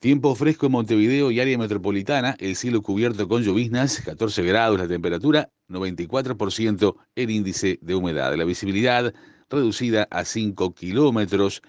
Tiempo fresco en Montevideo y área metropolitana, el cielo cubierto con lloviznas, 14 grados la temperatura, 94% el índice de humedad. La visibilidad reducida a 5 kilómetros.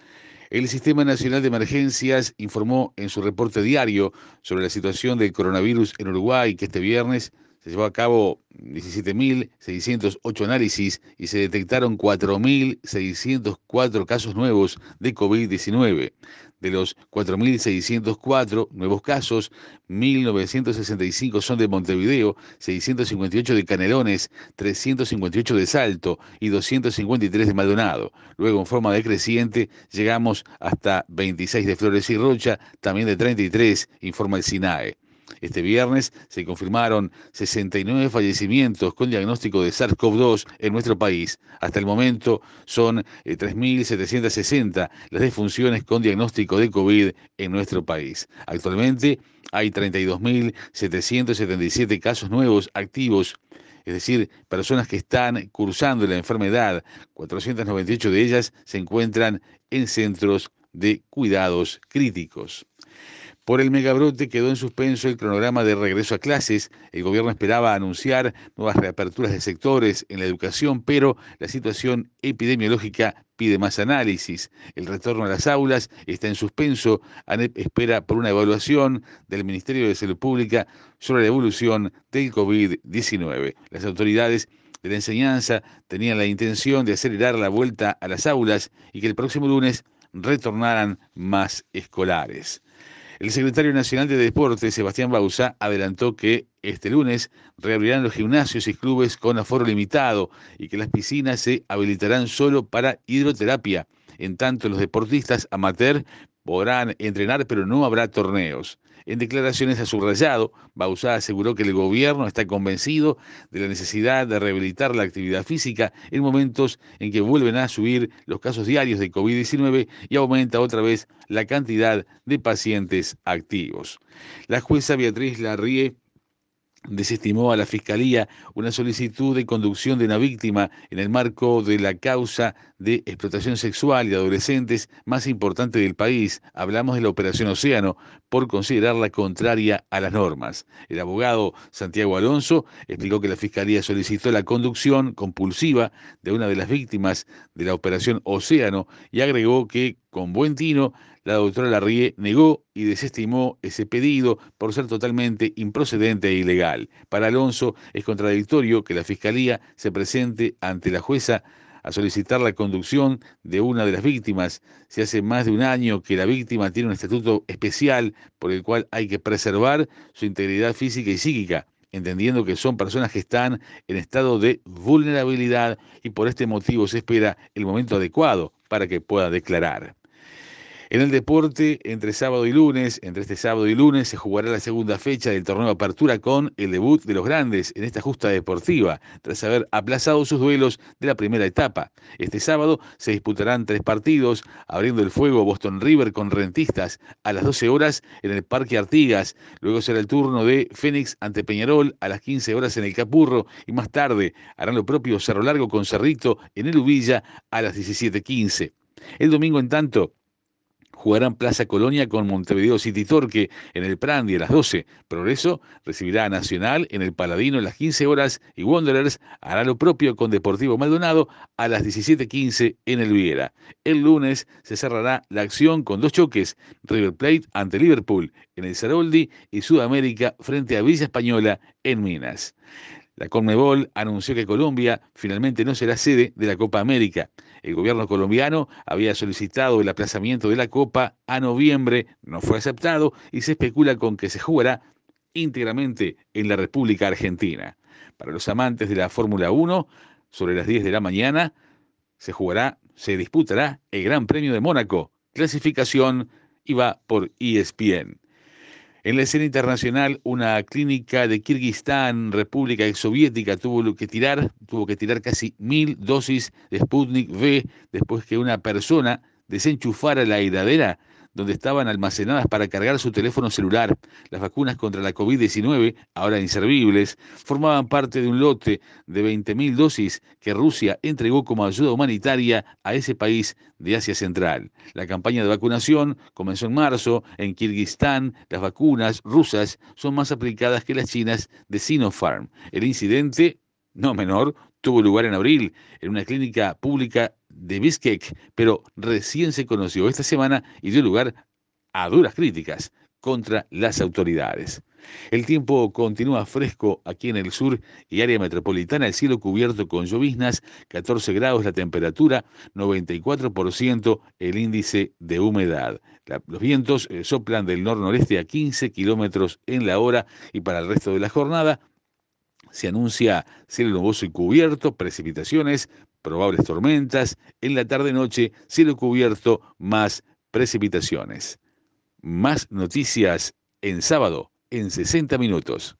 El Sistema Nacional de Emergencias informó en su reporte diario sobre la situación del coronavirus en Uruguay que este viernes se llevó a cabo 17.608 análisis y se detectaron 4.604 casos nuevos de COVID-19. De los 4.604 nuevos casos, 1.965 son de Montevideo, 658 de Canelones, 358 de Salto y 253 de Maldonado. Luego, en forma decreciente, llegamos hasta 26 de Flores y Rocha, también de 33, informa el SINAE. Este viernes se confirmaron 69 fallecimientos con diagnóstico de SARS-CoV-2 en nuestro país. Hasta el momento son 3.760 eh, las defunciones con diagnóstico de COVID en nuestro país. Actualmente hay 32.777 casos nuevos activos es decir, personas que están cursando la enfermedad, 498 de ellas se encuentran en centros de cuidados críticos. Por el megabrote quedó en suspenso el cronograma de regreso a clases. El gobierno esperaba anunciar nuevas reaperturas de sectores en la educación, pero la situación epidemiológica pide más análisis. El retorno a las aulas está en suspenso. ANEP espera por una evaluación del Ministerio de Salud Pública sobre la evolución del COVID-19. Las autoridades de la enseñanza tenían la intención de acelerar la vuelta a las aulas y que el próximo lunes retornaran más escolares. El secretario nacional de Deportes, Sebastián Bausa, adelantó que este lunes reabrirán los gimnasios y clubes con aforo limitado y que las piscinas se habilitarán solo para hidroterapia. En tanto, los deportistas amateur podrán entrenar, pero no habrá torneos. En declaraciones a subrayado, Bausá aseguró que el gobierno está convencido de la necesidad de rehabilitar la actividad física en momentos en que vuelven a subir los casos diarios de COVID-19 y aumenta otra vez la cantidad de pacientes activos. La jueza Beatriz Larrie desestimó a la Fiscalía una solicitud de conducción de una víctima en el marco de la causa de explotación sexual y de adolescentes más importante del país. Hablamos de la Operación Océano por considerarla contraria a las normas. El abogado Santiago Alonso explicó que la Fiscalía solicitó la conducción compulsiva de una de las víctimas de la Operación Océano y agregó que con buen tino la doctora Larrie negó y desestimó ese pedido por ser totalmente improcedente e ilegal. Para Alonso es contradictorio que la Fiscalía se presente ante la jueza a solicitar la conducción de una de las víctimas. Si hace más de un año que la víctima tiene un estatuto especial por el cual hay que preservar su integridad física y psíquica, entendiendo que son personas que están en estado de vulnerabilidad y por este motivo se espera el momento adecuado para que pueda declarar. En el deporte, entre sábado y lunes, entre este sábado y lunes, se jugará la segunda fecha del torneo apertura con el debut de los grandes en esta justa deportiva, tras haber aplazado sus duelos de la primera etapa. Este sábado se disputarán tres partidos, abriendo el fuego Boston River con rentistas a las 12 horas en el Parque Artigas. Luego será el turno de Fénix ante Peñarol a las 15 horas en el Capurro y más tarde harán lo propio Cerro Largo con Cerrito en el Ubilla a las 17.15. El domingo, en tanto, jugarán Plaza Colonia con Montevideo City Torque en el Prandi a las 12. Progreso recibirá a Nacional en el Paladino a las 15 horas y Wanderers hará lo propio con Deportivo Maldonado a las 17.15 en el Viera. El lunes se cerrará la acción con dos choques, River Plate ante Liverpool en el Saroldi y Sudamérica frente a Villa Española en Minas. La Conmebol anunció que Colombia finalmente no será sede de la Copa América. El gobierno colombiano había solicitado el aplazamiento de la Copa a noviembre, no fue aceptado y se especula con que se jugará íntegramente en la República Argentina. Para los amantes de la Fórmula 1, sobre las 10 de la mañana se jugará, se disputará el Gran Premio de Mónaco. Clasificación va por ESPN. En la escena internacional, una clínica de Kirguistán, República Soviética, tuvo que tirar, tuvo que tirar casi mil dosis de Sputnik V después que una persona desenchufara la heladera donde estaban almacenadas para cargar su teléfono celular. Las vacunas contra la COVID-19, ahora inservibles, formaban parte de un lote de 20.000 dosis que Rusia entregó como ayuda humanitaria a ese país de Asia Central. La campaña de vacunación comenzó en marzo. En Kirguistán, las vacunas rusas son más aplicadas que las chinas de Sinopharm. El incidente, no menor, tuvo lugar en abril en una clínica pública de Bishkek, pero recién se conoció esta semana y dio lugar a duras críticas contra las autoridades. El tiempo continúa fresco aquí en el sur y área metropolitana, el cielo cubierto con lloviznas, 14 grados la temperatura, 94% el índice de humedad. Los vientos eh, soplan del nor-noreste a 15 kilómetros en la hora y para el resto de la jornada se anuncia cielo nuboso y cubierto, precipitaciones, probables tormentas, en la tarde-noche cielo cubierto más precipitaciones. Más noticias en sábado en 60 minutos.